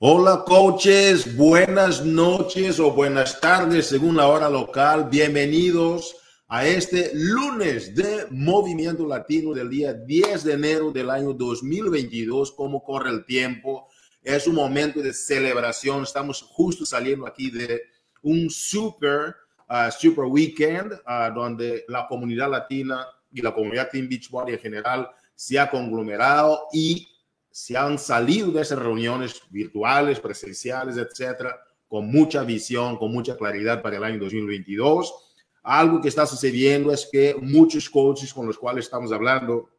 Hola coaches, buenas noches o buenas tardes según la hora local. Bienvenidos a este lunes de Movimiento Latino del día 10 de enero del año 2022. ¿Cómo corre el tiempo? Es un momento de celebración. Estamos justo saliendo aquí de un super, uh, super weekend uh, donde la comunidad latina y la comunidad Team Beachbody en general se ha conglomerado y se han salido de esas reuniones virtuales, presenciales, etcétera, con mucha visión, con mucha claridad para el año 2022. Algo que está sucediendo es que muchos coaches con los cuales estamos hablando,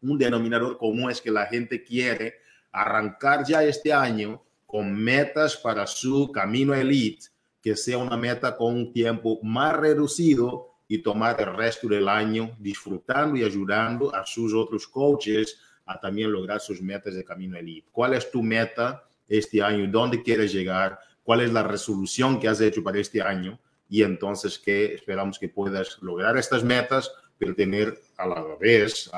un denominador común es que la gente quiere arrancar ya este año con metas para su camino elite, que sea una meta con un tiempo más reducido y tomar el resto del año disfrutando y ayudando a sus otros coaches a también lograr sus metas de camino elite. ¿Cuál es tu meta este año? ¿Dónde quieres llegar? ¿Cuál es la resolución que has hecho para este año? Y entonces que esperamos que puedas lograr estas metas, pero tener a la vez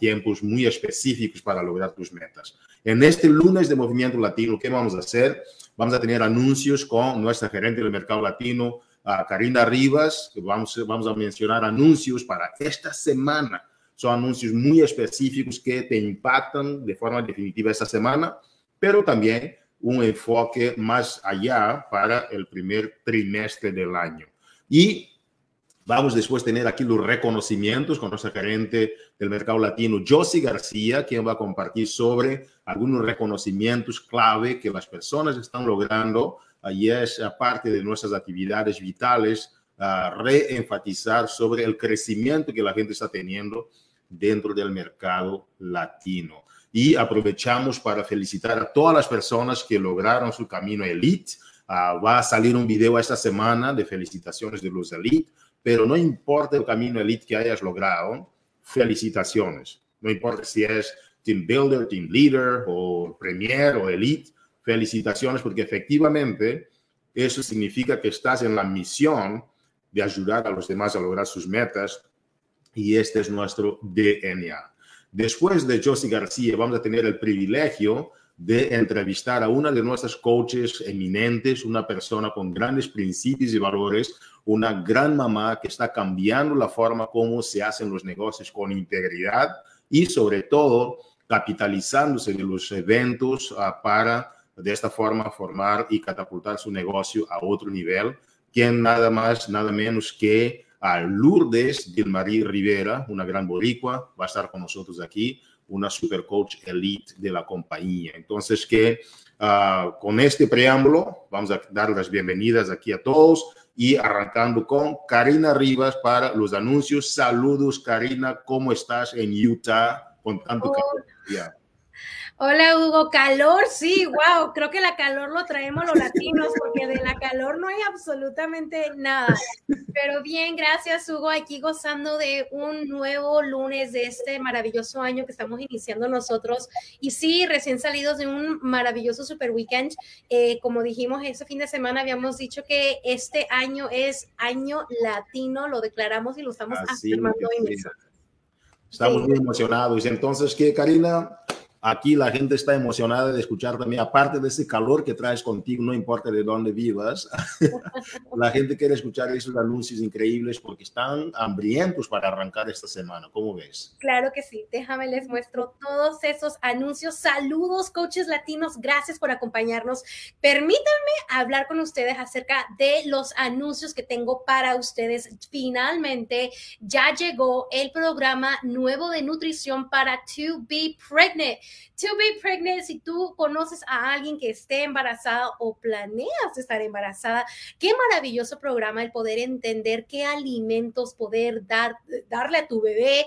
tiempos muy específicos para lograr tus metas. En este lunes de Movimiento Latino, ¿qué vamos a hacer? Vamos a tener anuncios con nuestra gerente del mercado latino, Karina Rivas, vamos, vamos a mencionar anuncios para esta semana son anuncios muy específicos que te impactan de forma definitiva esta semana, pero también un enfoque más allá para el primer trimestre del año. Y vamos después a tener aquí los reconocimientos con nuestra gerente del mercado latino, Josie García, quien va a compartir sobre algunos reconocimientos clave que las personas están logrando. Allí es parte de nuestras actividades vitales, a reenfatizar sobre el crecimiento que la gente está teniendo dentro del mercado latino. Y aprovechamos para felicitar a todas las personas que lograron su camino elite. Uh, va a salir un video esta semana de felicitaciones de los elite, pero no importa el camino elite que hayas logrado, felicitaciones. No importa si es team builder, team leader o premier o elite, felicitaciones porque efectivamente eso significa que estás en la misión de ayudar a los demás a lograr sus metas y este es nuestro DNA. Después de Josie García, vamos a tener el privilegio de entrevistar a una de nuestras coaches eminentes, una persona con grandes principios y valores, una gran mamá que está cambiando la forma como se hacen los negocios con integridad y sobre todo capitalizándose de los eventos ah, para de esta forma formar y catapultar su negocio a otro nivel, quien nada más, nada menos que a Lourdes Gilmarí Rivera, una gran boricua, va a estar con nosotros aquí, una super coach elite de la compañía. Entonces, que uh, con este preámbulo, vamos a dar las bienvenidas aquí a todos y arrancando con Karina Rivas para los anuncios. Saludos, Karina, ¿cómo estás en Utah con tanto calor? Hola Hugo, calor, sí, wow, creo que la calor lo traemos los latinos porque de la calor no hay absolutamente nada. Pero bien, gracias Hugo, aquí gozando de un nuevo lunes de este maravilloso año que estamos iniciando nosotros. Y sí, recién salidos de un maravilloso super weekend. Eh, como dijimos, ese fin de semana habíamos dicho que este año es año latino, lo declaramos y lo estamos afirmando hoy Estamos muy emocionados. Entonces, ¿qué, Karina? Aquí la gente está emocionada de escuchar también, aparte de ese calor que traes contigo, no importa de dónde vivas, la gente quiere escuchar esos anuncios increíbles porque están hambrientos para arrancar esta semana. ¿Cómo ves? Claro que sí. Déjame les muestro todos esos anuncios. Saludos, coaches latinos. Gracias por acompañarnos. Permítanme hablar con ustedes acerca de los anuncios que tengo para ustedes. Finalmente ya llegó el programa nuevo de nutrición para To Be Pregnant. To be pregnant, si tú conoces a alguien que esté embarazada o planeas estar embarazada, qué maravilloso programa el poder entender qué alimentos poder dar, darle a tu bebé,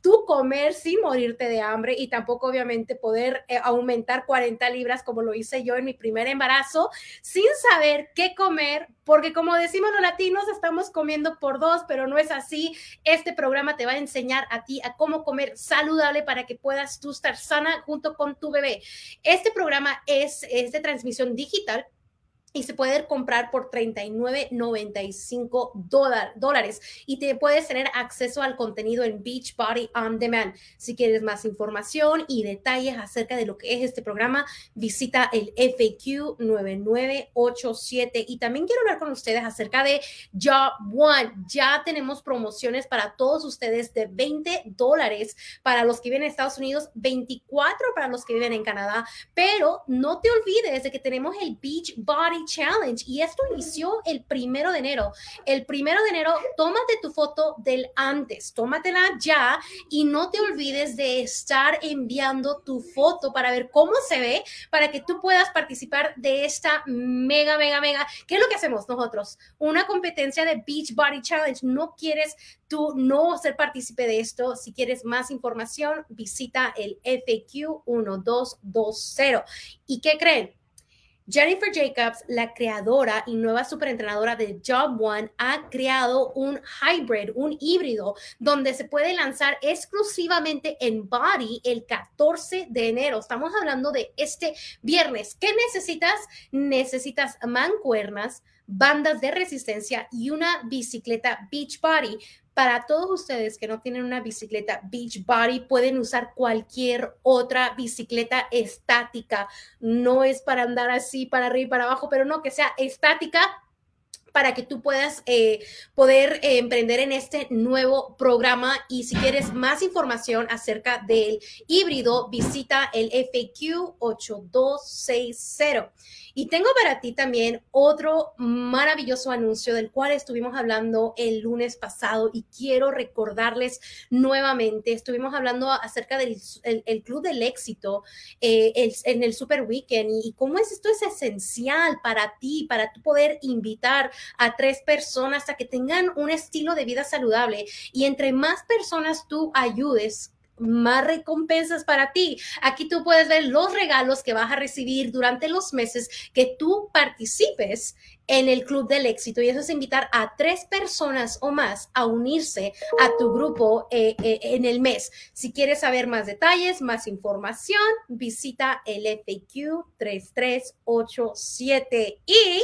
tú comer sin morirte de hambre y tampoco obviamente poder eh, aumentar 40 libras como lo hice yo en mi primer embarazo sin saber qué comer, porque como decimos los latinos, estamos comiendo por dos, pero no es así. Este programa te va a enseñar a ti a cómo comer saludable para que puedas tú estar sana junto con tu bebé. Este programa es, es de transmisión digital y se puede comprar por 39.95 dólares y te puedes tener acceso al contenido en Beachbody On Demand. Si quieres más información y detalles acerca de lo que es este programa, visita el FAQ 9987 y también quiero hablar con ustedes acerca de Job One. Ya tenemos promociones para todos ustedes de 20 dólares para los que viven en Estados Unidos, 24 para los que viven en Canadá, pero no te olvides de que tenemos el Beachbody Challenge y esto inició el primero de enero. El primero de enero, tómate tu foto del antes, tómatela ya y no te olvides de estar enviando tu foto para ver cómo se ve, para que tú puedas participar de esta mega, mega, mega. ¿Qué es lo que hacemos nosotros? Una competencia de Beach Body Challenge. No quieres tú no ser partícipe de esto. Si quieres más información, visita el FAQ 1220. ¿Y qué creen? Jennifer Jacobs, la creadora y nueva superentrenadora de Job One, ha creado un hybrid, un híbrido, donde se puede lanzar exclusivamente en Body el 14 de enero. Estamos hablando de este viernes. ¿Qué necesitas? Necesitas mancuernas, bandas de resistencia y una bicicleta Beach Body. Para todos ustedes que no tienen una bicicleta Beach Body, pueden usar cualquier otra bicicleta estática. No es para andar así para arriba y para abajo, pero no que sea estática para que tú puedas eh, poder eh, emprender en este nuevo programa. Y si quieres más información acerca del híbrido, visita el FAQ 8260. Y tengo para ti también otro maravilloso anuncio del cual estuvimos hablando el lunes pasado y quiero recordarles nuevamente. Estuvimos hablando acerca del el, Club del Éxito eh, en el Super Weekend y, cómo es esto es esencial para ti, para tú poder invitar a tres personas a que tengan un estilo de vida saludable. Y entre más personas tú ayudes, más recompensas para ti. Aquí tú puedes ver los regalos que vas a recibir durante los meses que tú participes en el Club del Éxito. Y eso es invitar a tres personas o más a unirse a tu grupo eh, eh, en el mes. Si quieres saber más detalles, más información, visita el FAQ 3387 y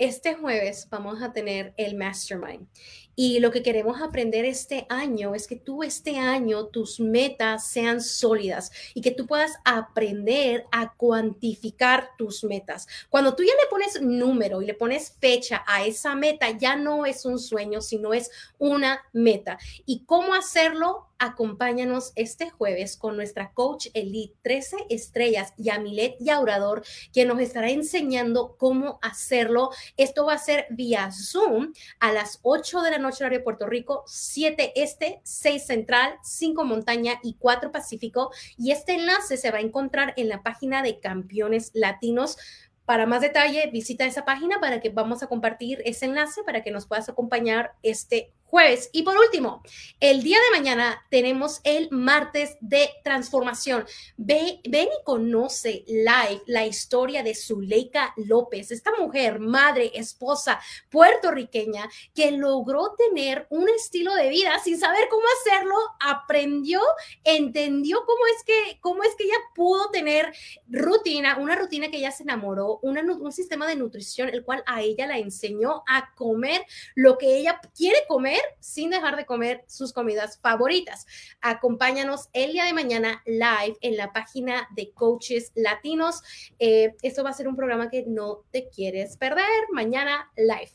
este jueves vamos a tener el Mastermind. Y lo que queremos aprender este año es que tú este año tus metas sean sólidas y que tú puedas aprender a cuantificar tus metas. Cuando tú ya le pones número y le pones fecha a esa meta, ya no es un sueño, sino es una meta. ¿Y cómo hacerlo? Acompáñanos este jueves con nuestra coach Elite 13 estrellas, Yamilet Yaurador, quien nos estará enseñando cómo hacerlo. Esto va a ser vía Zoom a las 8 de la noche horario Puerto Rico, 7 este, 6 central, 5 montaña y 4 pacífico. Y este enlace se va a encontrar en la página de Campeones Latinos. Para más detalle, visita esa página para que vamos a compartir ese enlace para que nos puedas acompañar este jueves. Y por último, el día de mañana tenemos el martes de transformación. Ve, ven y conoce live la historia de Zuleika López, esta mujer, madre, esposa puertorriqueña que logró tener un estilo de vida sin saber cómo hacerlo, aprendió, entendió cómo es que, cómo es que ella pudo tener rutina, una rutina que ella se enamoró, un sistema de nutrición, el cual a ella la enseñó a comer lo que ella quiere comer sin dejar de comer sus comidas favoritas. Acompáñanos el día de mañana live en la página de Coaches Latinos. Eh, esto va a ser un programa que no te quieres perder. Mañana live.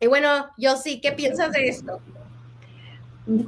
Y bueno, yo sí, ¿qué piensas de esto?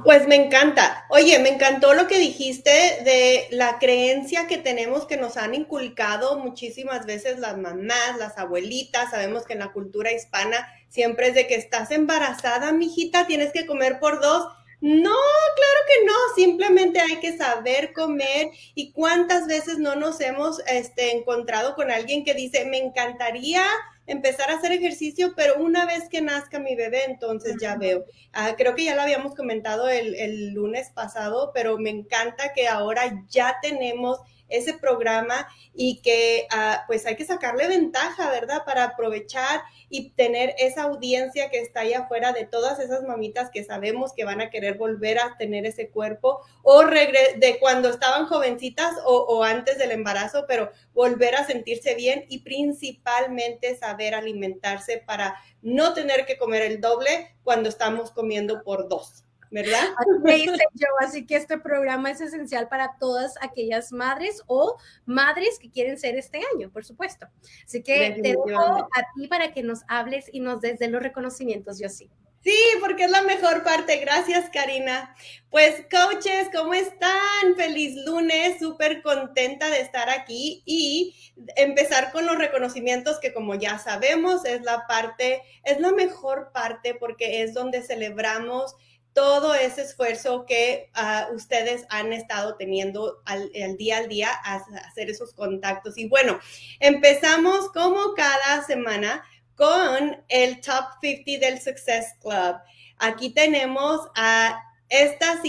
Pues me encanta. Oye, me encantó lo que dijiste de la creencia que tenemos que nos han inculcado muchísimas veces las mamás, las abuelitas. Sabemos que en la cultura hispana siempre es de que estás embarazada, mijita, tienes que comer por dos. No, claro que no, simplemente hay que saber comer y cuántas veces no nos hemos este, encontrado con alguien que dice, me encantaría empezar a hacer ejercicio, pero una vez que nazca mi bebé, entonces ya veo. Ah, creo que ya lo habíamos comentado el, el lunes pasado, pero me encanta que ahora ya tenemos ese programa y que ah, pues hay que sacarle ventaja, ¿verdad? Para aprovechar y tener esa audiencia que está ahí afuera de todas esas mamitas que sabemos que van a querer volver a tener ese cuerpo o de cuando estaban jovencitas o, o antes del embarazo, pero volver a sentirse bien y principalmente saber alimentarse para no tener que comer el doble cuando estamos comiendo por dos. ¿Verdad? yo, así que este programa es esencial para todas aquellas madres o madres que quieren ser este año, por supuesto. Así que te dejo a ti para que nos hables y nos des de los reconocimientos, yo sí. Sí, porque es la mejor parte. Gracias, Karina. Pues, coaches, ¿cómo están? Feliz lunes, súper contenta de estar aquí y empezar con los reconocimientos que, como ya sabemos, es la parte, es la mejor parte porque es donde celebramos todo ese esfuerzo que ah, ustedes han estado teniendo al, día al día a, hacer esos contactos. Y bueno, empezamos como cada semana con el Top 50 del Success Club. Aquí tenemos a estas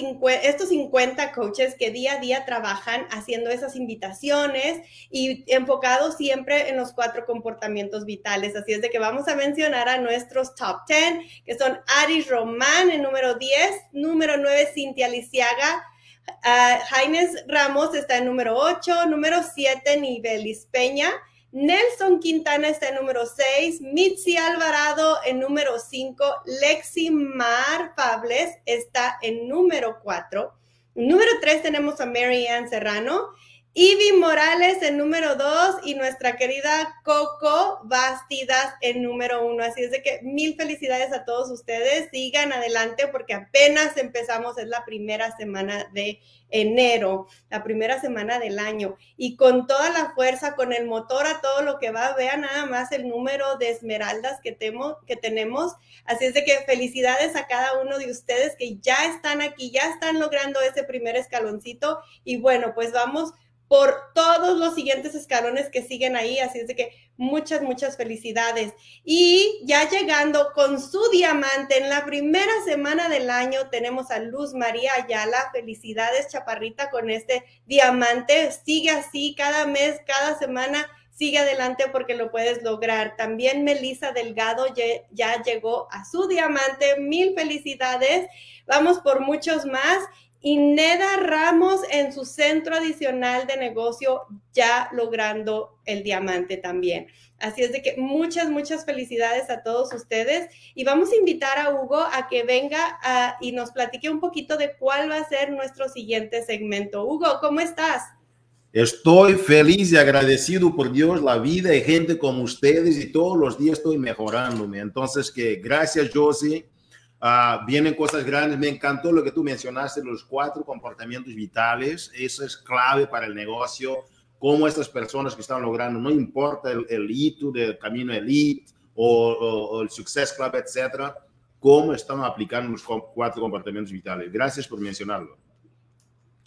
estos 50 coaches que día a día trabajan haciendo esas invitaciones y enfocados siempre en los cuatro comportamientos vitales. Así es de que vamos a mencionar a nuestros top 10, que son Aris Román en número 10, número 9 Cintia Lisiaga, uh, Jaines Ramos está en número 8, número 7 Nivelis Peña, Nelson Quintana está en número 6, Mitzi Alvarado en número 5, Lexi Mar Fables está en número 4. Número 3 tenemos a Mary Ann Serrano Ivy Morales en número dos y nuestra querida Coco Bastidas en número uno. Así es de que mil felicidades a todos ustedes. Sigan adelante porque apenas empezamos, es la primera semana de enero, la primera semana del año. Y con toda la fuerza, con el motor a todo lo que va, vean nada más el número de esmeraldas que, que tenemos. Así es de que felicidades a cada uno de ustedes que ya están aquí, ya están logrando ese primer escaloncito. Y bueno, pues vamos por todos los siguientes escalones que siguen ahí. Así es de que muchas, muchas felicidades. Y ya llegando con su diamante en la primera semana del año, tenemos a Luz María Ayala. Felicidades, Chaparrita, con este diamante. Sigue así cada mes, cada semana. Sigue adelante porque lo puedes lograr. También Melissa Delgado ya llegó a su diamante. Mil felicidades. Vamos por muchos más y Neda Ramos en su centro adicional de negocio ya logrando el diamante también. Así es de que muchas, muchas felicidades a todos ustedes y vamos a invitar a Hugo a que venga y nos platique un poquito de cuál va a ser nuestro siguiente segmento. Hugo, ¿cómo estás? Estoy feliz y agradecido por Dios, la vida y gente como ustedes y todos los días estoy mejorándome. Entonces, que gracias, Josie Ah, vienen cosas grandes. Me encantó lo que tú mencionaste, los cuatro comportamientos vitales. Eso es clave para el negocio. Cómo estas personas que están logrando, no importa el, el hito del camino elite o, el Success Club, etcétera, cómo están aplicando los cuatro comportamientos vitales. Gracias por mencionarlo.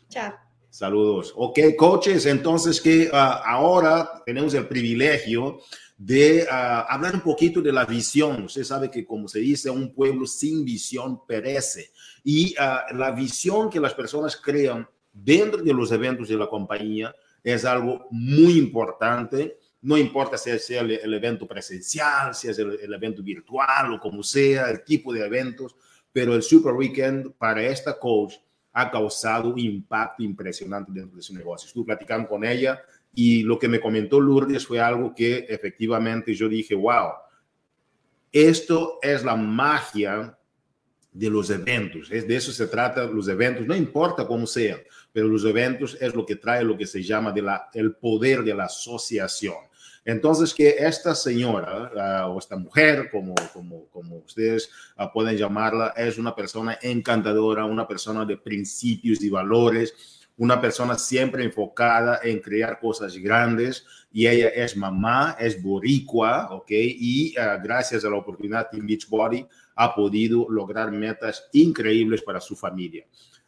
Chao. Saludos. Ok, coaches, entonces que ah, ahora tenemos el privilegio de ah, hablar un poquito de la visión. Usted sabe que, como se dice, un pueblo sin visión perece. Y ah, la visión que las personas crean dentro de los eventos de la compañía es algo muy importante. No importa si es el, evento presencial, si es el, el, evento virtual o como sea, el tipo de eventos, pero el Super Weekend para esta coach ha causado un impacto impresionante dentro de su negocio. Estuve platicando con ella y lo que me comentó Lourdes fue algo que efectivamente yo dije, wow, esto es la magia de los eventos. Es de eso se trata los eventos, no importa cómo sean, pero los eventos es lo que trae lo que se llama de la, el poder de la asociación. Entonces, que esta señora uh, o esta mujer, como, como, como ustedes uh, pueden llamarla, es una persona encantadora, una persona de principios y valores, una persona siempre enfocada en crear cosas grandes y ella es mamá, es boricua, ¿ok? Y uh, gracias a la oportunidad Team Beachbody ha podido lograr metas increíbles para su familia.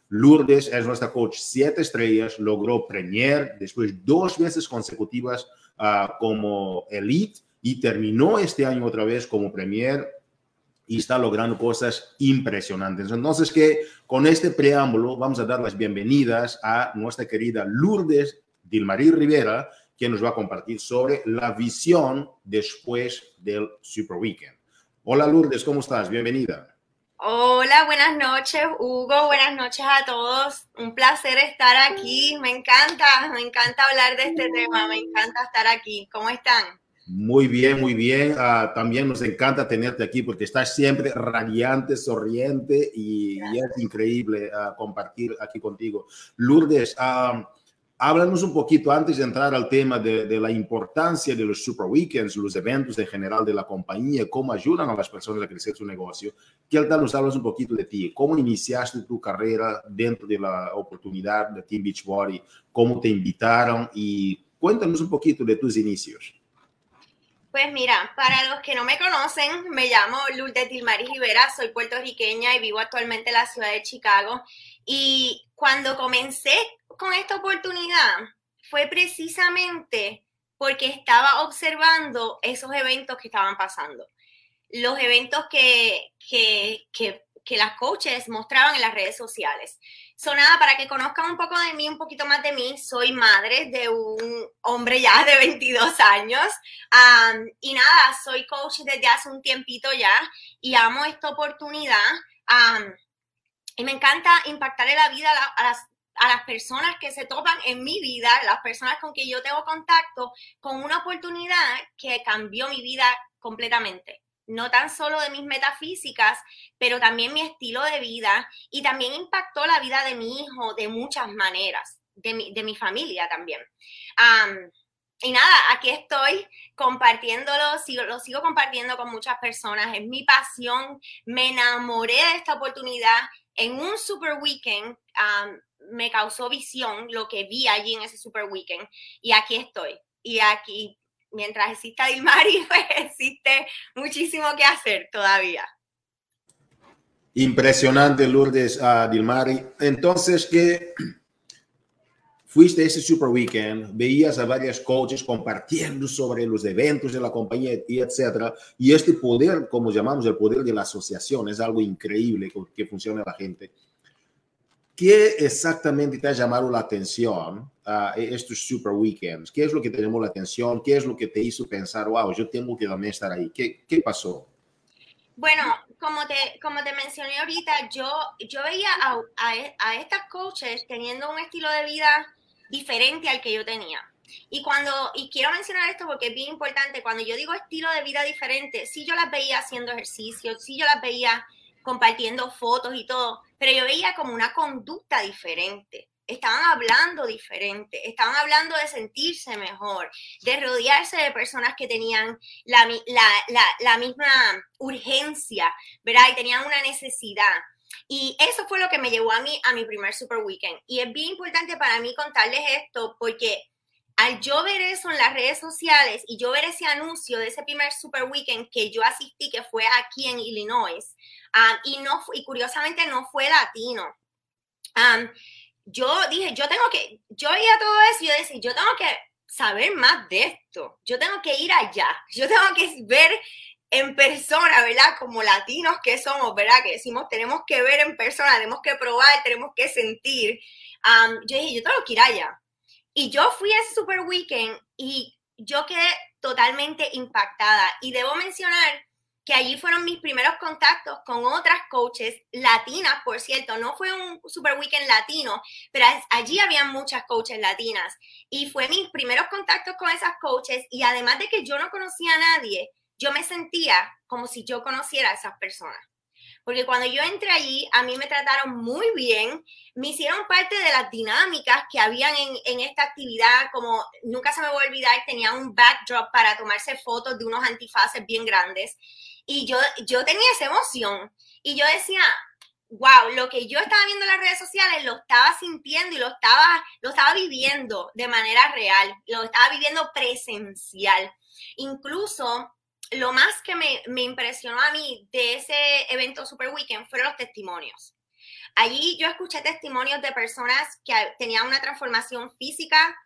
Lourdes es nuestra coach siete estrellas, logró premier después dos veces consecutivas uh, como elite y terminó este año otra vez como premier y está logrando cosas impresionantes. Entonces, que con este preámbulo vamos a dar las bienvenidas a nuestra querida Lourdes Dilmarí Rivera, quien nos va a compartir sobre la visión después del Super Weekend. Hola Lourdes, ¿cómo estás? Bienvenida. Hola, buenas noches, Hugo. Buenas noches a todos. Un placer estar aquí. Me encanta, me encanta hablar de este tema. Me encanta estar aquí. ¿Cómo están? Muy bien, muy bien. Ah, también nos encanta tenerte aquí porque estás siempre radiante, sonriente y, es increíble ah, compartir aquí contigo. Lourdes, uh, háblanos un poquito antes de entrar al tema de, la importancia de los super weekends, los eventos en general de la compañía, cómo ayudan a las personas a crecer su negocio. ¿Qué tal nos hablas un poquito de ti? ¿Cómo iniciaste tu carrera dentro de la oportunidad de Team Beachbody? ¿Cómo te invitaron? Y cuéntanos un poquito de tus inicios. Pues mira, para los que no me conocen, me llamo Lourdes Tilmaris Rivera, soy puertorriqueña y vivo actualmente en la ciudad de Chicago. Y cuando comencé con esta oportunidad fue precisamente porque estaba observando esos eventos que estaban pasando. Los eventos que, que, que, que las coaches mostraban en las redes sociales. So, nada, para que conozcan un poco de mí, un poquito más de mí, soy madre de un hombre ya de 22 años. y nada, soy coach desde hace un tiempito ya y amo esta oportunidad. y me encanta impactar en la vida a, las, a las personas que se topan en mi vida, las personas con que yo tengo contacto, con una oportunidad que cambió mi vida completamente no tan solo de mis metafísicas, pero también mi estilo de vida y también impactó la vida de mi hijo de muchas maneras, de mi, de mi familia también. y nada, aquí estoy compartiéndolo, sigo, lo sigo compartiendo con muchas personas, es mi pasión, me enamoré de esta oportunidad en un super weekend. me causó visión lo que vi allí en ese super weekend y aquí estoy. Y aquí mientras exista Dilmari, pues existe muchísimo que hacer todavía. Impresionante, Lourdes uh, Dilmari. Entonces, que fuiste ese Super Weekend, veías a varias coaches compartiendo sobre los eventos de la compañía y etcétera. Y este poder, como llamamos el poder de la asociación, es algo increíble que funciona la gente. ¿Qué exactamente te ha llamado la atención a estos super weekends? ¿Qué es lo que te la atención? ¿Qué es lo que te hizo pensar, wow, yo tengo que también estar ahí? ¿Qué, pasó? Bueno, como te, como te mencioné ahorita, yo, yo veía a, a, a estas coaches teniendo un estilo de vida diferente al que yo tenía. Y cuando, y quiero mencionar esto porque es bien importante, cuando yo digo estilo de vida diferente, sí yo las veía haciendo ejercicio, sí yo las veía compartiendo fotos y todo, pero yo veía como una conducta diferente. Estaban hablando diferente, estaban hablando de sentirse mejor, de rodearse de personas que tenían la, la misma urgencia, ¿verdad? Y tenían una necesidad. Y eso fue lo que me llevó a mí a mi primer Super Weekend. Y es bien importante para mí contarles esto porque al yo ver eso en las redes sociales y yo ver ese anuncio de ese primer Super Weekend que yo asistí, que fue aquí en Illinois, um, y, no, y curiosamente no fue latino, um, yo dije, yo tengo que, yo veía todo eso y yo decía, yo tengo que saber más de esto, yo tengo que ir allá, yo tengo que ver en persona, ¿verdad? Como latinos que somos, ¿verdad? Que decimos, tenemos que ver en persona, tenemos que probar, tenemos que sentir. Um, yo dije, yo tengo que ir allá. Y yo fui a ese Super Weekend y yo quedé totalmente impactada. Y debo mencionar que allí fueron mis primeros contactos con otras coaches latinas, por cierto, no fue un super weekend latino, pero allí había muchas coaches latinas. Y fue mis primeros contactos con esas coaches y además de que yo no conocía a nadie, yo me sentía como si yo conociera a esas personas. Porque cuando yo entré allí, a mí me trataron muy bien, me hicieron parte de las dinámicas que habían en, esta actividad, como nunca se me va a olvidar, tenía un backdrop para tomarse fotos de unos antifaces bien grandes, y yo, yo tenía esa emoción, y yo decía, wow, lo que yo estaba viendo en las redes sociales lo estaba sintiendo y lo estaba, lo estaba viviendo de manera real, lo estaba viviendo presencial. Incluso lo más que me, impresionó a mí de ese evento Super Weekend fueron los testimonios. Allí yo escuché testimonios de personas que tenían una transformación física,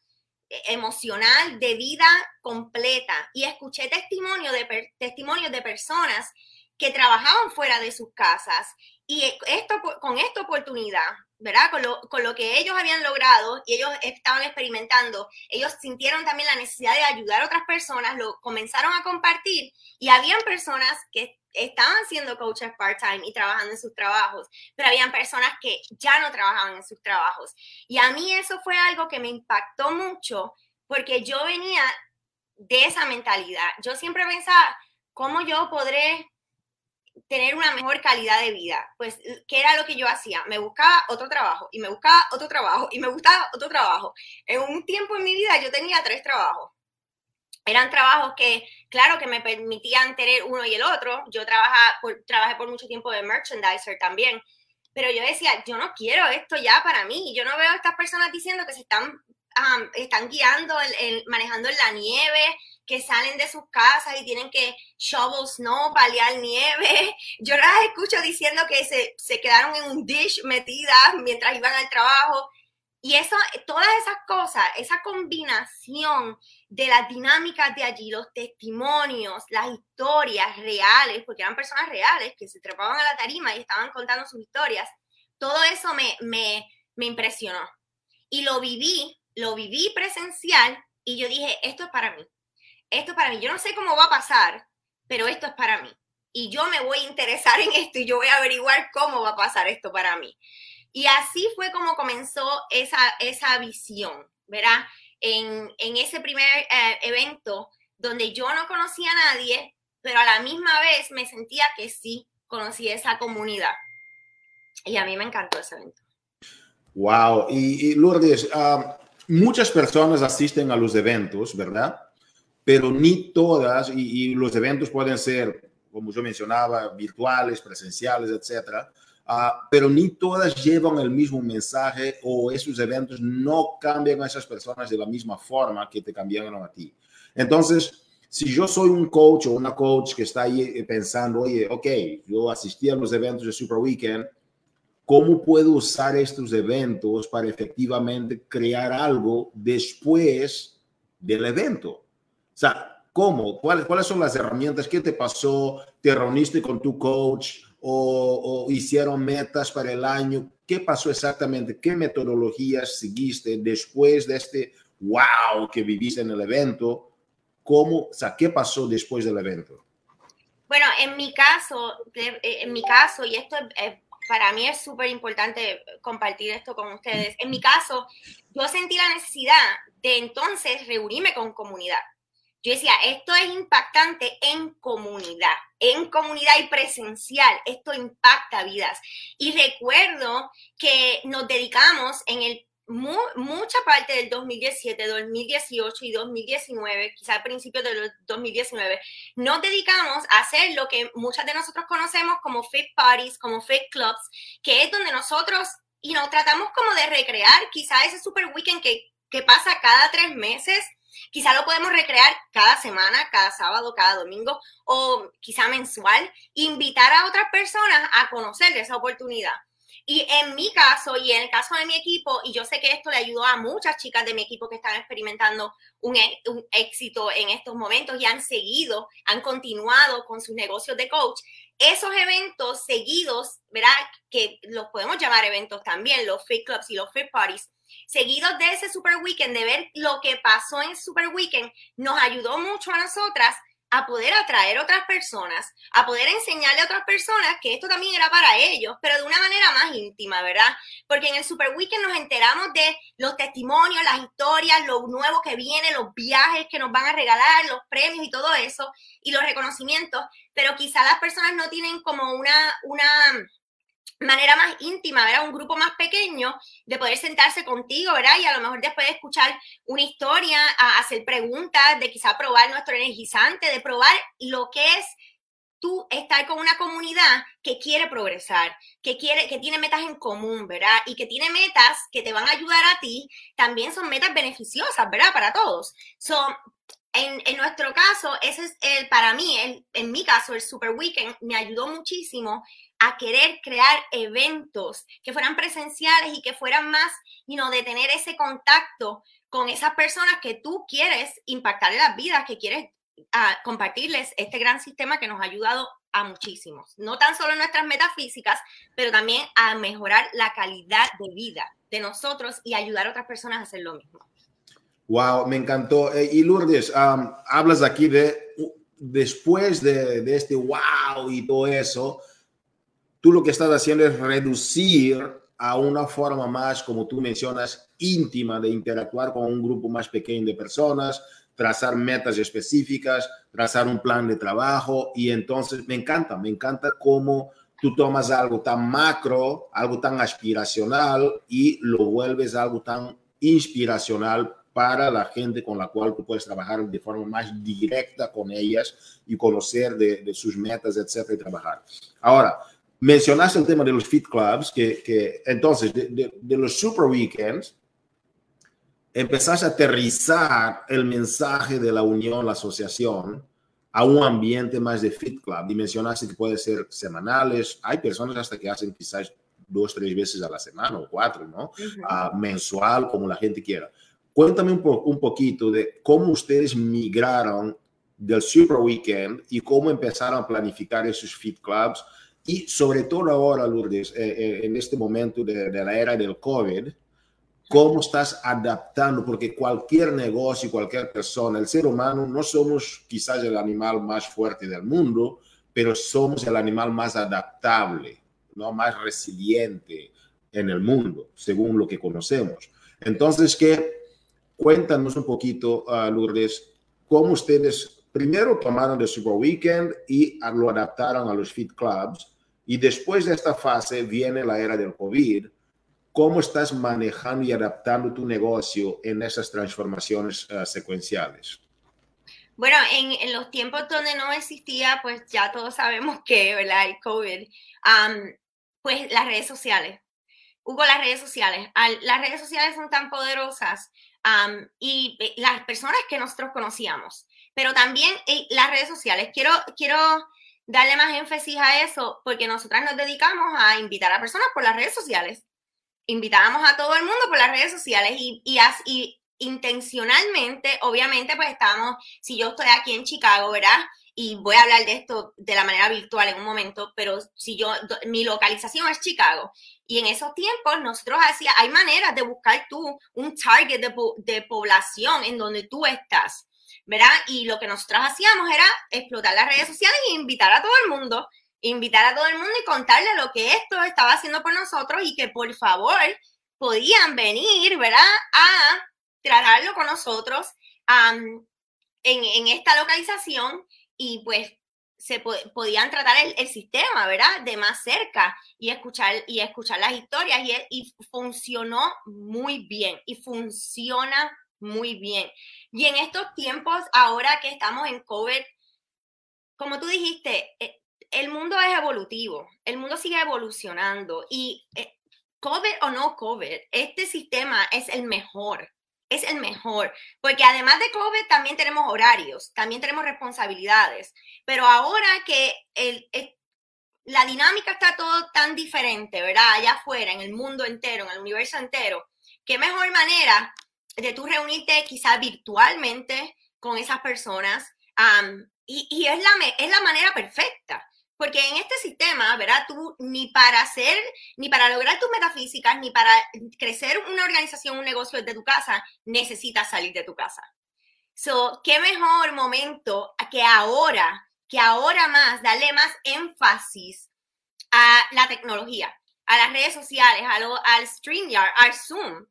emocional, de vida completa. Y escuché testimonios de, testimonios de personas que trabajaban fuera de sus casas. Y esto, con esta oportunidad ¿verdad? Con lo, con lo, que ellos habían logrado y ellos estaban experimentando, ellos sintieron también la necesidad de ayudar a otras personas, lo comenzaron a compartir y habían personas que estaban siendo coaches part-time y trabajando en sus trabajos, pero habían personas que ya no trabajaban en sus trabajos. Y a mí eso fue algo que me impactó mucho porque yo venía de esa mentalidad. Yo siempre pensaba, ¿cómo yo podré tener una mejor calidad de vida. Pues, ¿qué era lo que yo hacía? Me buscaba otro trabajo y me buscaba otro trabajo y me buscaba otro trabajo. En un tiempo en mi vida yo tenía tres trabajos. Eran trabajos que, claro, que me permitían tener uno y el otro. Yo trabajaba por, trabajé por mucho tiempo de merchandiser también. Pero yo decía, yo no quiero esto ya para mí. Yo no veo a estas personas diciendo que se están, están guiando, manejando la nieve, que salen de sus casas y tienen que shovel snow, paliar nieve. Yo las escucho diciendo que se, se quedaron en un dish metidas mientras iban al trabajo. Y eso, todas esas cosas, esa combinación de las dinámicas de allí, los testimonios, las historias reales, porque eran personas reales que se trepaban a la tarima y estaban contando sus historias, todo eso me, me, me impresionó. Y lo viví, lo viví presencial y yo dije, esto es para mí esto para mí, yo no sé cómo va a pasar, pero esto es para mí. Y yo me voy a interesar en esto y yo voy a averiguar cómo va a pasar esto para mí. Y así fue como comenzó esa, esa visión, ¿verdad? En, en ese primer eh, evento donde yo no conocía a nadie, pero a la misma vez me sentía que sí conocía esa comunidad. Y a mí me encantó ese evento. Wow. Y, Lourdes, ah, muchas personas asisten a los eventos, ¿verdad? pero ni todas, y, los eventos pueden ser, como yo mencionaba, virtuales, presenciales, etcétera, ah, pero ni todas llevan el mismo mensaje o esos eventos no cambian a esas personas de la misma forma que te cambiaron a ti. Entonces, si yo soy un coach o una coach que está ahí eh, pensando, oye, ok, yo asistí a los eventos de Super Weekend, ¿cómo puedo usar estos eventos para efectivamente crear algo después del evento? O sea, ¿cómo? ¿Cuáles, ¿Cuáles son las herramientas? ¿Qué te pasó? ¿Te reuniste con tu coach o, hicieron metas para el año? ¿Qué pasó exactamente? ¿Qué metodologías seguiste después de este wow que viviste en el evento? ¿Cómo, qué pasó después del evento? Bueno, en mi caso, eh, en mi caso, y esto para mí es súper importante compartir esto con ustedes. En mi caso, yo sentí la necesidad de entonces reunirme con comunidad. Yo decía, esto es impactante en comunidad, en comunidad y presencial, esto impacta vidas. Y recuerdo que nos dedicamos en el mucha parte del 2017, 2018 y 2019, quizá al principio del 2019, nos dedicamos a hacer lo que muchas de nosotros conocemos como fake parties, como fake clubs, que es donde nosotros y nos tratamos como de recrear quizá ese super weekend que, que pasa cada tres meses Quizá lo podemos recrear cada semana, cada sábado, cada domingo o quizá mensual, invitar a otras personas a conocer esa oportunidad. Y en mi caso y en el caso de mi equipo, y yo sé que esto le ayudó a muchas chicas de mi equipo que están experimentando un, e, éxito en estos momentos y han seguido, han continuado con sus negocios de coach. Esos eventos seguidos, ¿verdad? Que los podemos llamar eventos también, los fit clubs y los fit parties, seguidos de ese Super Weekend, de ver lo que pasó en Super Weekend, nos ayudó mucho a nosotras a poder atraer otras personas, a poder enseñarle a otras personas que esto también era para ellos, pero de una manera más íntima, ¿verdad? Porque en el Super Weekend nos enteramos de los testimonios, las historias, lo nuevo que viene, los viajes que nos van a regalar, los premios y todo eso, y los reconocimientos, pero quizá las personas no tienen como una, una, manera más íntima, ¿verdad? Un grupo más pequeño de poder sentarse contigo, ¿verdad? Y a lo mejor después de escuchar una historia, hacer preguntas, de quizá probar nuestro energizante, de probar lo que es tú estar con una comunidad que quiere progresar, que quiere, que tiene metas en común, ¿verdad? Y que tiene metas que te van a ayudar a ti, también son metas beneficiosas, ¿verdad? Para todos. Son en, en, nuestro caso, ese es el, para mí, el, en mi caso, el Super Weekend me ayudó muchísimo a querer crear eventos que fueran presenciales y que fueran más, y no de tener ese contacto con esas personas que tú quieres impactar en las vidas, que quieres ah, compartirles este gran sistema que nos ha ayudado a muchísimos, no tan solo nuestras metafísicas, pero también a mejorar la calidad de vida de nosotros y ayudar a otras personas a hacer lo mismo. Wow, me encantó. Eh, y Lourdes, hablas aquí de después de, de, este wow y todo eso, tú lo que estás haciendo es reducir a una forma más, como tú mencionas, íntima de interactuar con un grupo más pequeño de personas, trazar metas específicas, trazar un plan de trabajo y entonces me encanta, me encanta cómo tú tomas algo tan macro, algo tan aspiracional y lo vuelves algo tan inspiracional para la gente con la cual tú puedes trabajar de forma más directa con ellas y conocer de, de sus metas, etcétera, y trabajar. Ahora, mencionaste el tema de los fit clubs, que, que entonces de, de, los super weekends, empezaste a aterrizar el mensaje de la unión, la asociación, a un ambiente más de fit club. Y mencionaste que puede ser semanales, hay personas hasta que hacen quizás dos, tres veces a la semana o cuatro, ¿no? Uh, mensual, como la gente quiera. Cuéntame un, po un poquito de cómo ustedes migraron del Super Weekend y cómo empezaron a planificar esos fit clubs y sobre todo ahora, Lourdes, eh, eh, en este momento de, de, la era del COVID, ¿cómo estás adaptando? Porque cualquier negocio, cualquier persona, el ser humano, no somos quizás el animal más fuerte del mundo, pero somos el animal más adaptable, ¿no? más resiliente en el mundo, según lo que conocemos. Entonces, ¿qué? cuéntanos un poquito, uh, Lourdes, cómo ustedes primero tomaron el Super Weekend y lo adaptaron a los Fit Clubs y después de esta fase viene la era del COVID. ¿Cómo estás manejando y adaptando tu negocio en esas transformaciones uh, secuenciales? Bueno, en, en, los tiempos donde no existía, pues ya todos sabemos que, ¿verdad? El COVID, um, pues las redes sociales. Hugo, las redes sociales. Al, las redes sociales son tan poderosas um, y eh, las personas que nosotros conocíamos, pero también eh, las redes sociales. Quiero, quiero darle más énfasis a eso porque nosotras nos dedicamos a invitar a personas por las redes sociales. Invitábamos a todo el mundo por las redes sociales y, intencionalmente, obviamente, pues estamos, si yo estoy aquí en Chicago, ¿verdad? Y voy a hablar de esto de la manera virtual en un momento, pero si yo, mi localización es Chicago. Y en esos tiempos nosotros hacía, hay maneras de buscar tú un target de población en donde tú estás. ¿Verdad? Y lo que nosotros hacíamos era explotar las redes sociales e invitar a todo el mundo, invitar a todo el mundo y contarle lo que esto estaba haciendo por nosotros y que por favor podían venir, ¿verdad? A tratarlo con nosotros en, en, esta localización y pues se podían tratar el, el, sistema, ¿verdad? De más cerca y escuchar, y escuchar las historias y, y funcionó muy bien y funciona muy bien. Y en estos tiempos, ahora que estamos en COVID, como tú dijiste, eh, el mundo es evolutivo, el mundo sigue evolucionando y eh, COVID o no COVID, este sistema es el mejor, es el mejor, porque además de COVID también tenemos horarios, también tenemos responsabilidades, pero ahora que el, la dinámica está todo tan diferente, ¿verdad? Allá afuera, en el mundo entero, en el universo entero, qué mejor manera de tú reunirte quizás virtualmente con esas personas y, y, es, la, es la manera perfecta. Porque en este sistema, ¿verdad? Tú ni para hacer, ni para lograr tus metafísicas, ni para crecer una organización, un negocio desde tu casa, necesitas salir de tu casa. So, qué mejor momento que ahora, que ahora más, darle más énfasis a la tecnología, a las redes sociales, a lo, al StreamYard, al Zoom,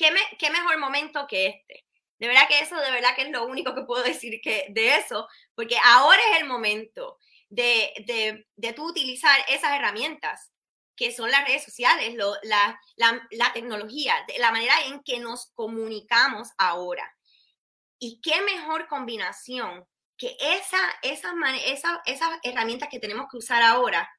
¿qué, me, qué mejor momento que este. De verdad que eso, de verdad que es lo único que puedo decir que de eso, porque ahora es el momento de, de, de tú utilizar esas herramientas que son las redes sociales, lo, la, la, la, tecnología, la manera en que nos comunicamos ahora. Y qué mejor combinación que esa, esa, esa, esas herramientas que tenemos que usar ahora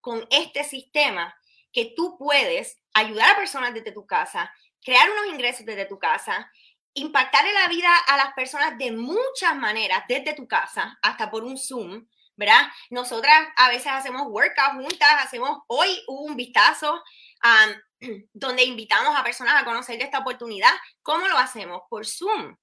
con este sistema, que tú puedes ayudar a personas desde tu casa, crear unos ingresos desde tu casa, impactar en la vida a las personas de muchas maneras, desde tu casa hasta por un Zoom, ¿verdad? Nosotras a veces hacemos workouts juntas, hacemos hoy un vistazo um, donde invitamos a personas a conocer de esta oportunidad. ¿Cómo lo hacemos? Por Zoom.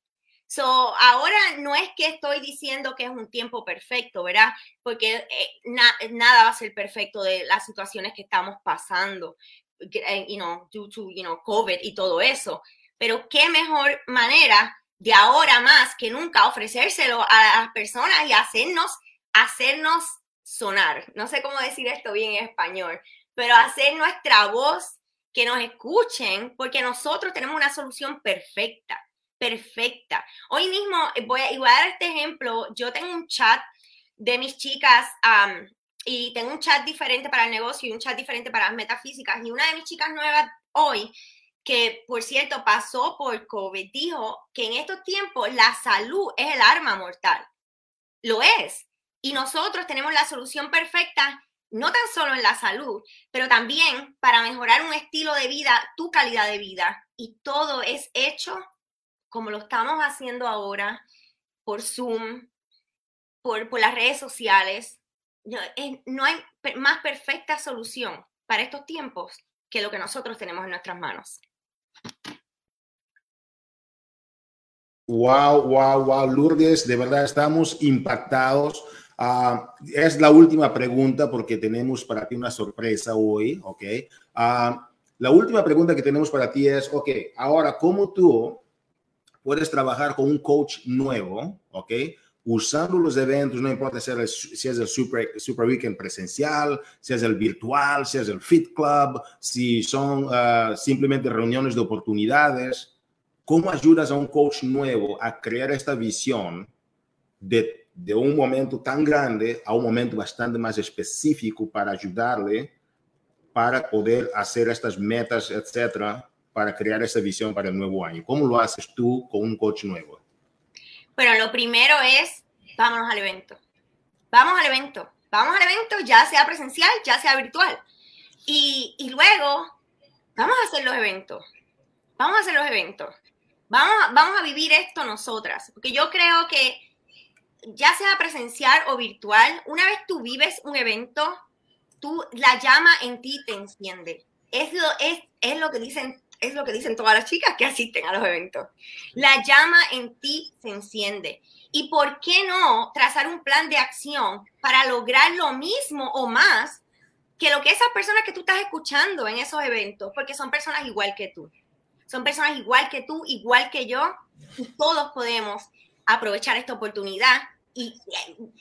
So, ahora no es que estoy diciendo que es un tiempo perfecto, ¿verdad? Porque eh, nada va a ser perfecto de las situaciones que estamos pasando, you know, due to, you know, COVID y todo eso. Pero qué mejor manera de ahora más que nunca ofrecérselo a las personas y hacernos, hacernos sonar. No sé cómo decir esto bien en español, pero hacer nuestra voz que nos escuchen, porque nosotros tenemos una solución perfecta perfecta. Hoy mismo eh, voy a, a dar este ejemplo. Yo tengo un chat de mis chicas y tengo un chat diferente para el negocio y un chat diferente para las metafísicas. Y una de mis chicas nuevas hoy, que por cierto pasó por COVID, dijo que en estos tiempos la salud es el arma mortal. Lo es. Y nosotros tenemos la solución perfecta, no tan solo en la salud, pero también para mejorar un estilo de vida, tu calidad de vida. Y todo es hecho como lo estamos haciendo ahora, por Zoom, por, por las redes sociales, no, hay más perfecta solución para estos tiempos que lo que nosotros tenemos en nuestras manos. Wow, wow, wow, Lourdes, de verdad estamos impactados. Ah, es la última pregunta porque tenemos para ti una sorpresa hoy, ¿ok? Ah, la última pregunta que tenemos para ti es, ok, ahora, ¿cómo tú puedes trabajar con un coach nuevo, ¿ok? Usando los eventos, no importa si es el, Super, Super Weekend presencial, si es el virtual, si es el Fit Club, si son ah, simplemente reuniones de oportunidades. ¿Cómo ayudas a un coach nuevo a crear esta visión de, de un momento tan grande a un momento bastante más específico para ayudarle para poder hacer estas metas, etcétera, para crear esa visión para el nuevo año? ¿Cómo lo haces tú con un coach nuevo? Bueno, lo primero es, vámonos al evento. Vamos al evento. Vamos al evento, ya sea presencial, ya sea virtual. Y, y luego, vamos a hacer los eventos. Vamos a hacer los eventos. Vamos, vamos a vivir esto nosotras. Porque yo creo que ya sea presencial o virtual, una vez tú vives un evento, tú, la llama en ti te enciende. Es lo, es, es lo que dicen es lo que dicen todas las chicas que asisten a los eventos. La llama en ti se enciende. ¿Y por qué no trazar un plan de acción para lograr lo mismo o más que lo que esas personas que tú estás escuchando en esos eventos? Porque son personas igual que tú. Son personas igual que tú, igual que yo, y todos podemos aprovechar esta oportunidad y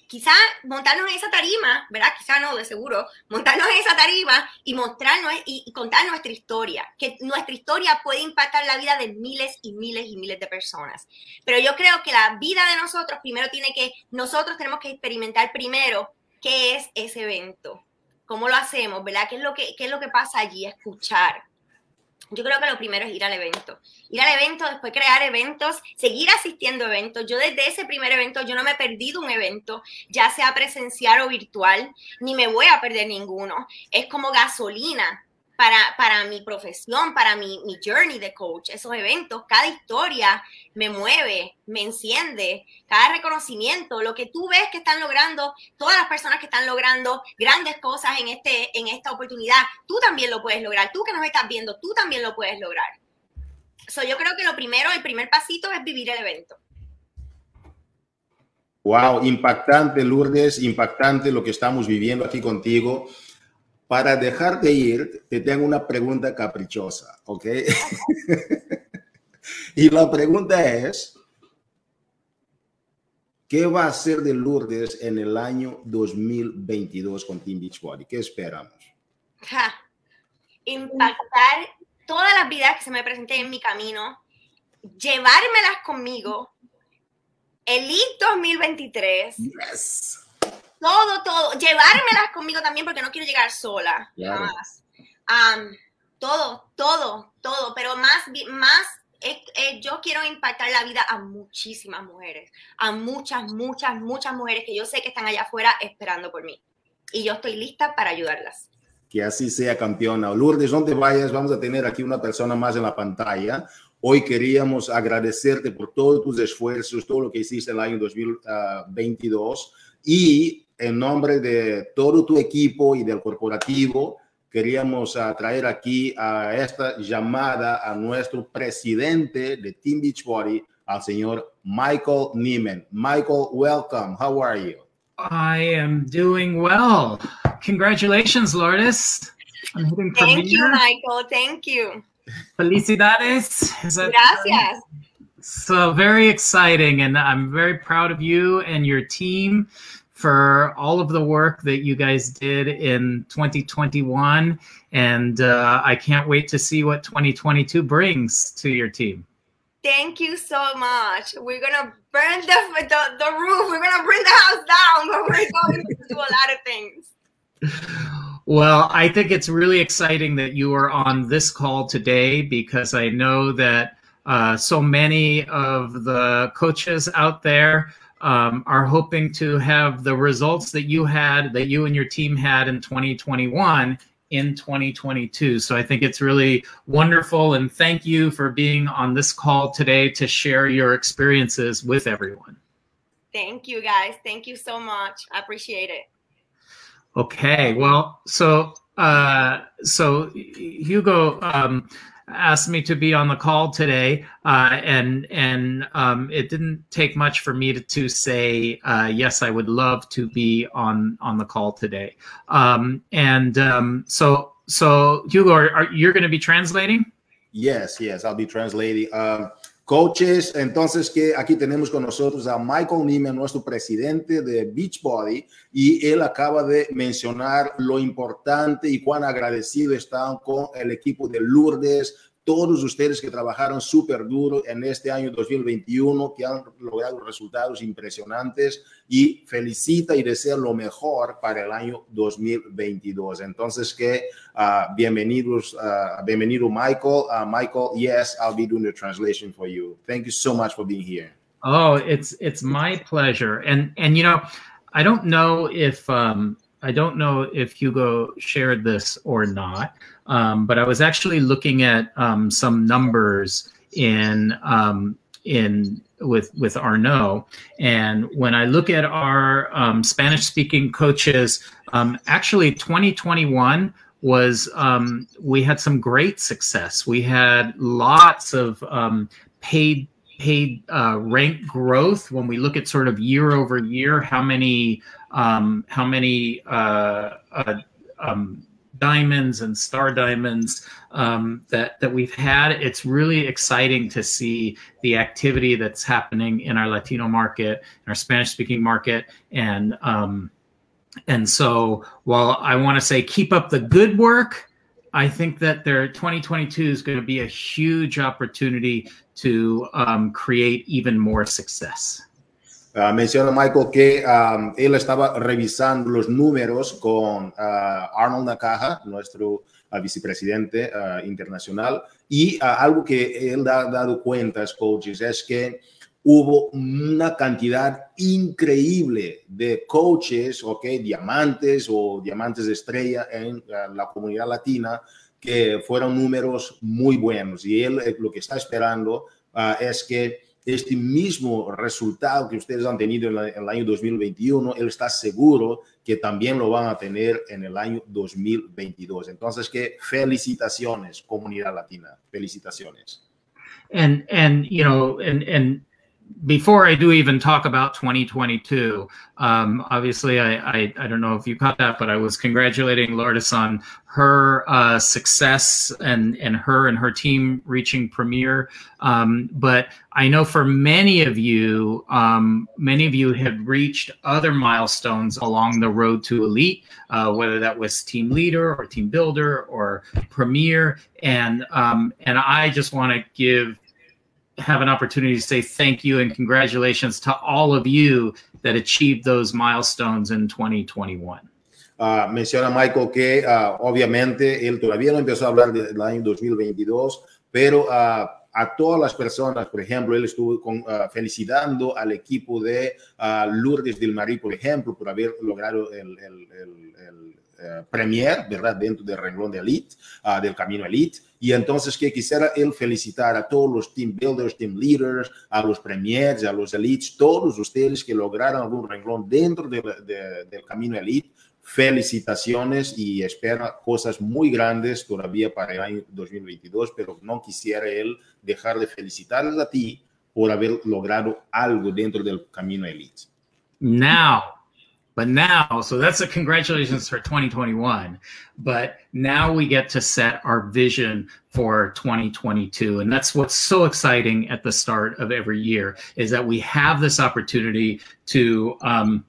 quizá montarnos en esa tarima, ¿verdad? Quizá no, de seguro, montarnos en esa tarima y mostrarnos y, contar nuestra historia, que nuestra historia puede impactar la vida de miles y miles y miles de personas. Pero yo creo que la vida de nosotros primero tiene que, nosotros tenemos que experimentar primero qué es ese evento, cómo lo hacemos, ¿verdad? ¿Qué es lo que, qué es lo que pasa allí? Escuchar, yo creo que lo primero es ir al evento. Ir al evento, después crear eventos, seguir asistiendo a eventos. Yo desde ese primer evento, yo no me he perdido un evento, ya sea presencial o virtual, ni me voy a perder ninguno. Es como gasolina para, mi profesión, para mi, mi journey de coach, esos eventos, cada historia me mueve, me enciende, cada reconocimiento, lo que tú ves que están logrando, todas las personas que están logrando grandes cosas en, este, en esta oportunidad, tú también lo puedes lograr, tú que nos estás viendo, tú también lo puedes lograr. So, yo creo que lo primero, el primer pasito es vivir el evento. Wow, impactante, Lourdes, impactante lo que estamos viviendo aquí contigo. Para dejar de ir, te tengo una pregunta caprichosa, ¿ok? y la pregunta es, ¿qué va a hacer de Lourdes en el año 2022 con Team Beachbody? ¿Qué esperamos? Impactar todas las vidas que se me presenten en mi camino, llevármelas conmigo. Elite 2023. Yes todo, todo. Llevármelas conmigo también porque no quiero llegar sola. Jamás. todo, todo, todo. Pero más, más yo quiero impactar la vida a muchísimas mujeres, a muchas, muchas, muchas mujeres que yo sé que están allá afuera esperando por mí. Y yo estoy lista para ayudarlas. Que así sea, campeona. Lourdes, te vayas, vamos a tener aquí una persona más en la pantalla. Hoy queríamos agradecerte por todos tus esfuerzos, todo lo que hiciste el año 2022 y en nombre de todo tu equipo y del corporativo, queríamos traer aquí a esta llamada a nuestro presidente de Team Beachbody, al señor Michael Neiman. Michael, welcome. How are you? I am doing well. Congratulations, Lourdes. Thank you, Michael. Thank you. Felicidades. Gracias. So very exciting, and I'm very proud of you and your team for all of the work that you guys did in 2021. And uh, I can't wait to see what 2022 brings to your team. Thank you so much. We're gonna burn the, the, the roof. We're gonna bring the house down, but we're going to do a lot of things. Well, I think it's really exciting that you are on this call today because I know that uh, so many of the coaches out there um, are hoping to have the results that you had, that you and your team had in 2021 in 2022. So I think it's really wonderful. And thank you for being on this call today to share your experiences with everyone. Thank you, guys. Thank you so much. I appreciate it. Okay. Well, so uh, so Hugo, um, asked me to be on the call today, uh, and and um, it didn't take much for me to, to say uh, yes. I would love to be on on the call today. Um, and um, so so Hugo, are, are you're going to be translating? Yes, yes, I'll be translating. Um, coaches, entonces que aquí tenemos con nosotros a Michael Neiman, nuestro presidente de Beachbody, y él acaba de mencionar lo importante y cuán agradecido están con el equipo de Lourdes, todos ustedes que trabajaron súper duro en este año 2021, que han logrado resultados impresionantes y felicita y desea lo mejor para el año 2022. Entonces, que uh, bienvenidos, uh, bienvenido Michael. Uh, Michael, yes, I'll be doing the translation for you. Thank you so much for being here. Oh, it's it's my pleasure. And and you know, I don't know if um, I don't know if Hugo shared this or not. Um, but I was actually looking at um, some numbers in um, in with with Arnaud, and when I look at our um, Spanish speaking coaches, um, actually 2021 was um, we had some great success. We had lots of paid paid uh, rank growth when we look at sort of year over year how many how many uh, uh, diamonds and star diamonds um, that that we've had. It's really exciting to see the activity that's happening in our Latino market, in our Spanish-speaking market, and um, and so while I want to say keep up the good work, I think that there 2022 is going to be a huge opportunity to um, create even more success. Uh, menciona Michael que um, él estaba revisando los números con uh, Arnold Nakaja, nuestro uh, vicepresidente internacional, y algo que él ha dado cuenta, coaches, es que hubo una cantidad increíble de coaches, ok, diamantes o diamantes de estrella en la comunidad latina, que fueron números muy buenos. Y él lo que está esperando es que este mismo resultado que ustedes han tenido en, el año 2021, él está seguro que también lo van a tener en el año 2022. Entonces, que felicitaciones, comunidad latina, felicitaciones. And, and, you know, and, and before I do even talk about 2022, um, obviously, I, I, I don't know if you caught that, but I was congratulating Lourdes on her uh, success and and her and her team reaching premiere. Um, but I know for many of you, um, many of you had reached other milestones along the road to elite, uh, whether that was team leader or team builder or premiere, and um, and I just want to give have an opportunity to say thank you and congratulations to all of you that achieved those milestones in 2021. Uh, menciona Michael que uh, obviamente él todavía no empezó a hablar del año 2022, pero uh, a todas las personas, por ejemplo, él estuvo con, felicitando al equipo de Lourdes del Marí, por ejemplo, por haber logrado el, el, el, el Premier, ¿verdad? Dentro del renglón de Elite, del camino Elite. Y entonces que quisiera él felicitar a todos los team builders, team leaders, a los premiers, a los elites, todos ustedes que lograron algún renglón dentro de, de, del camino elite. Felicitaciones y espera cosas muy grandes todavía para el año 2022, pero no quisiera él dejar de felicitarles a ti por haber logrado algo dentro del camino elite. Now, but now, so that's a congratulations for 2021. But now we get to set our vision for 2022. And that's what's so exciting at the start of every year is that we have this opportunity to um,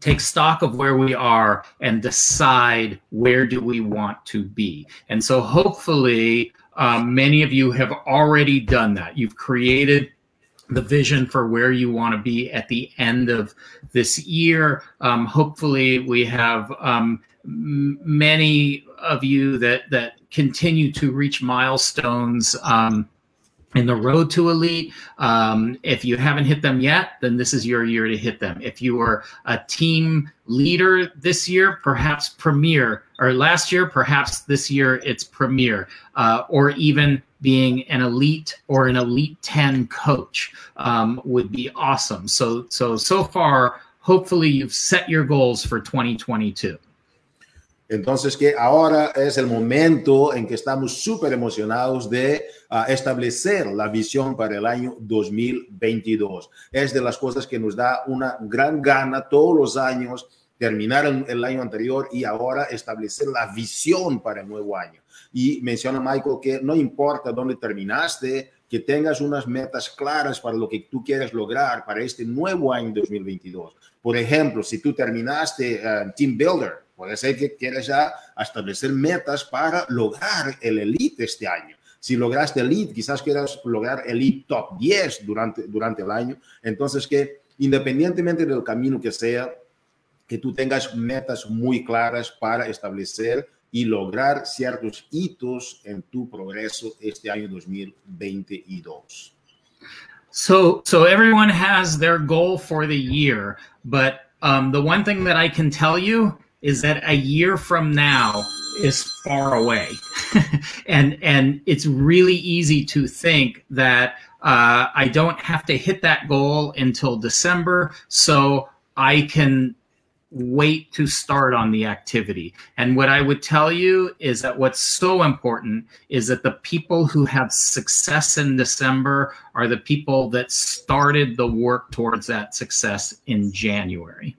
take stock of where we are and decide where do we want to be. And so hopefully um, many of you have already done that. You've created the vision for where you want to be at the end of this year. Um, hopefully, we have um, many of you that that continue to reach milestones. Um, in the road to elite. Um, if you haven't hit them yet, then this is your year to hit them. If you were a team leader this year, perhaps premier, or last year, perhaps this year it's premier, uh, or even being an elite or an elite 10 coach um, would be awesome. So, so, so far, hopefully you've set your goals for 2022. Entonces, que ahora es el momento en que estamos súper emocionados de uh, establecer la visión para el año 2022. Es de las cosas que nos da una gran gana todos los años terminar el, el año anterior y ahora establecer la visión para el nuevo año. Y menciona Michael que no importa dónde terminaste, que tengas unas metas claras para lo que tú quieres lograr para este nuevo año 2022. Por ejemplo, si tú terminaste uh, Team Builder, puede ser que quieras ya establecer metas para lograr el Elite este año. Si lograste Elite, quizás quieras lograr Elite Top 10 durante, durante el año. Entonces, que independientemente del camino que sea, que tú tengas metas muy claras para establecer y lograr ciertos hitos en tu progreso este año 2022. So, so everyone has their goal for the year, but um, the one thing that I can tell you is that a year from now is far away, and and it's really easy to think that uh, I don't have to hit that goal until December, so I can wait to start on the activity. And what I would tell you is that what's so important is that the people who have success in December are the people that started the work towards that success in January.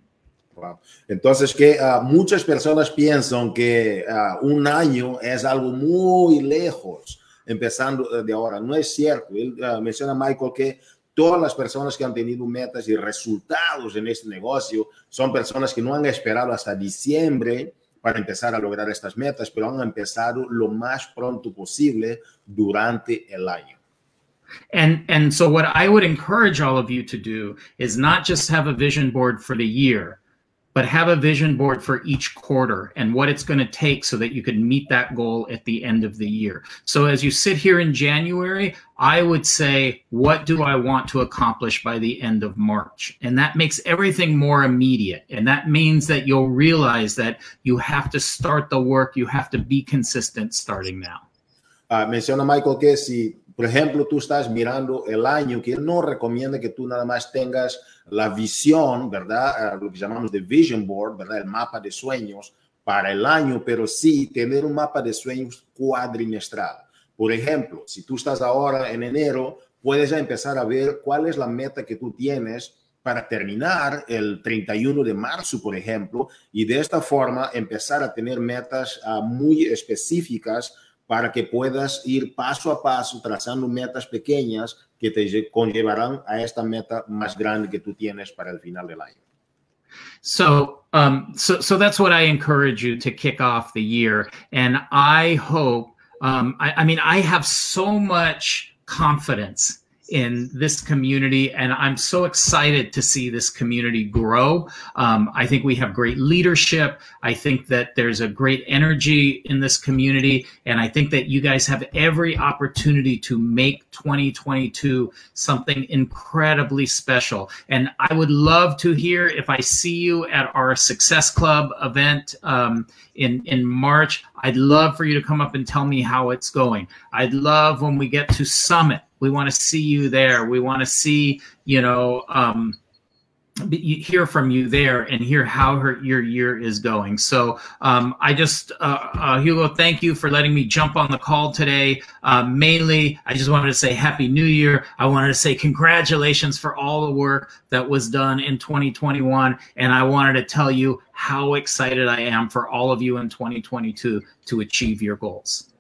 Wow. Entonces, que uh, muchas personas piensan que uh, un año es algo muy lejos, empezando de ahora. No es cierto. Él uh, menciona, Michael, que todas las personas que han tenido metas y resultados en este negocio son personas que no han esperado hasta diciembre para empezar a lograr estas metas, pero han empezado lo más pronto posible durante el año. And and so what I would encourage all of you to do is not just have a vision board for the year, but have a vision board for each quarter and what it's going to take so that you can meet that goal at the end of the year. So as you sit here in January, I would say, what do I want to accomplish by the end of March? And that makes everything more immediate. And that means that you'll realize that you have to start the work, you have to be consistent starting now. Uh, menciona Michael que si, por ejemplo, tú estás mirando el año, que no recomienda que tú nada más tengas la visión, ¿verdad? Lo que llamamos de vision board, ¿verdad? El mapa de sueños para el año, pero sí tener un mapa de sueños cuadrimestral. Por ejemplo, si tú estás ahora en enero, puedes ya empezar a ver cuál es la meta que tú tienes para terminar el 31 de marzo, por ejemplo, y de esta forma empezar a tener metas uh, muy específicas para que puedas ir paso a paso trazando metas pequeñas que te conllevarán a esta meta más grande que tú tienes para el final del año. So, um, so, so that's what I encourage you to kick off the year, and I hope. Um, I, I mean, I have so much confidence in this community, and I'm so excited to see this community grow. Um, I think we have great leadership. I think that there's a great energy in this community, and I think that you guys have every opportunity to make 2022 something incredibly special. And I would love to hear if I see you at our Success Club event um, in in March. I'd love for you to come up and tell me how it's going. I'd love when we get to Summit we want to see you there we want to see you know um, hear from you there and hear how her, your year is going. So um, I just, uh, uh, Hugo, thank you for letting me jump on the call today. Uh, mainly, I just wanted to say Happy New Year. I wanted to say congratulations for all the work that was done in 2021. And I wanted to tell you how excited I am for all of you in 2022 to achieve your goals.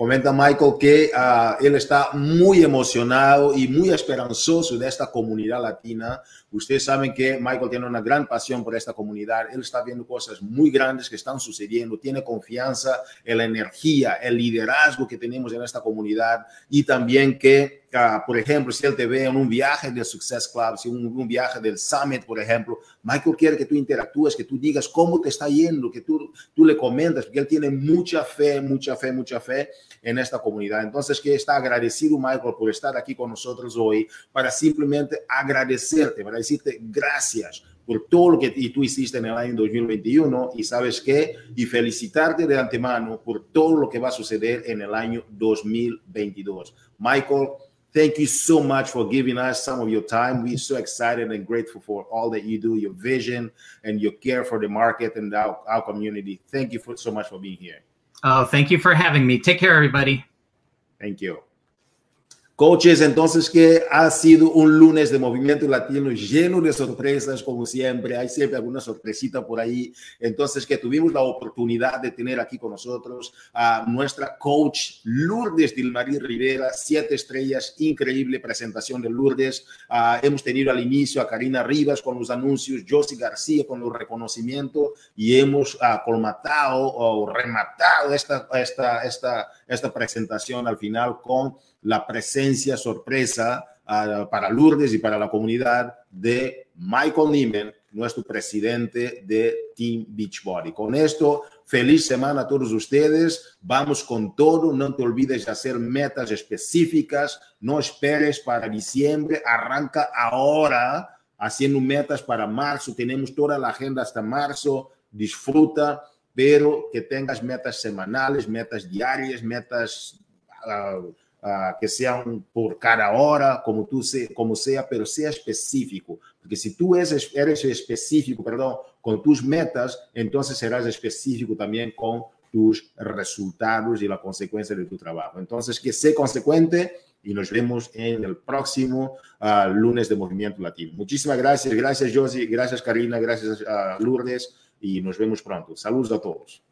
Comenta Michael que uh, él está muy emocionado y muy esperanzoso de esta comunidad latina. Ustedes saben que Michael tiene una gran pasión por esta comunidad. Él está viendo cosas muy grandes que están sucediendo. Tiene confianza en la energía, el liderazgo que tenemos en esta comunidad y también que Uh, por ejemplo, si él te ve en un viaje del Success Club, si un, viaje del Summit, por ejemplo, Michael quiere que tú interactúes, que tú digas cómo te está yendo, que tú, tú le comentas, porque él tiene mucha fe, mucha fe, mucha fe en esta comunidad. Entonces, que está agradecido, Michael, por estar aquí con nosotros hoy, para simplemente agradecerte, para decirte gracias por todo lo que tú hiciste en el año 2021 y sabes qué, y felicitarte de antemano por todo lo que va a suceder en el año 2022. Michael, Thank you so much for giving us some of your time. We're so excited and grateful for all that you do, your vision and your care for the market and our, our community. Thank you for, so much for being here. Oh, thank you for having me. Take care, everybody. Thank you. Coaches, entonces que ha sido un lunes de movimiento latino lleno de sorpresas, como siempre, hay siempre alguna sorpresita por ahí. Entonces que tuvimos la oportunidad de tener aquí con nosotros a nuestra coach Lourdes Dilmarí Rivera, siete estrellas, increíble presentación de Lourdes. Uh, hemos tenido al inicio a Karina Rivas con los anuncios, Josie García con los reconocimientos y hemos uh, colmatado o rematado esta, esta, esta, esta presentación al final con la presencia sorpresa uh, para Lourdes y para la comunidad de Michael Neiman, nuestro presidente de Team Beachbody. Con esto, feliz semana a todos ustedes. Vamos con todo. No te olvides de hacer metas específicas. No esperes para diciembre. Arranca ahora haciendo metas para marzo. Tenemos toda la agenda hasta marzo. Disfruta, pero que tengas metas semanales, metas diarias, metas... Uh, uh, que sean por cada hora, como tú se, como sea, pero sea específico, porque si tú eres, eres específico, perdón, con tus metas, entonces serás específico también con tus resultados y la consecuencia de tu trabajo. Entonces, que sea consecuente y nos vemos en el próximo uh, lunes de Movimiento Latino. Muchísimas gracias, gracias Josie, gracias Karina, gracias uh, Lourdes y nos vemos pronto. Saludos a todos.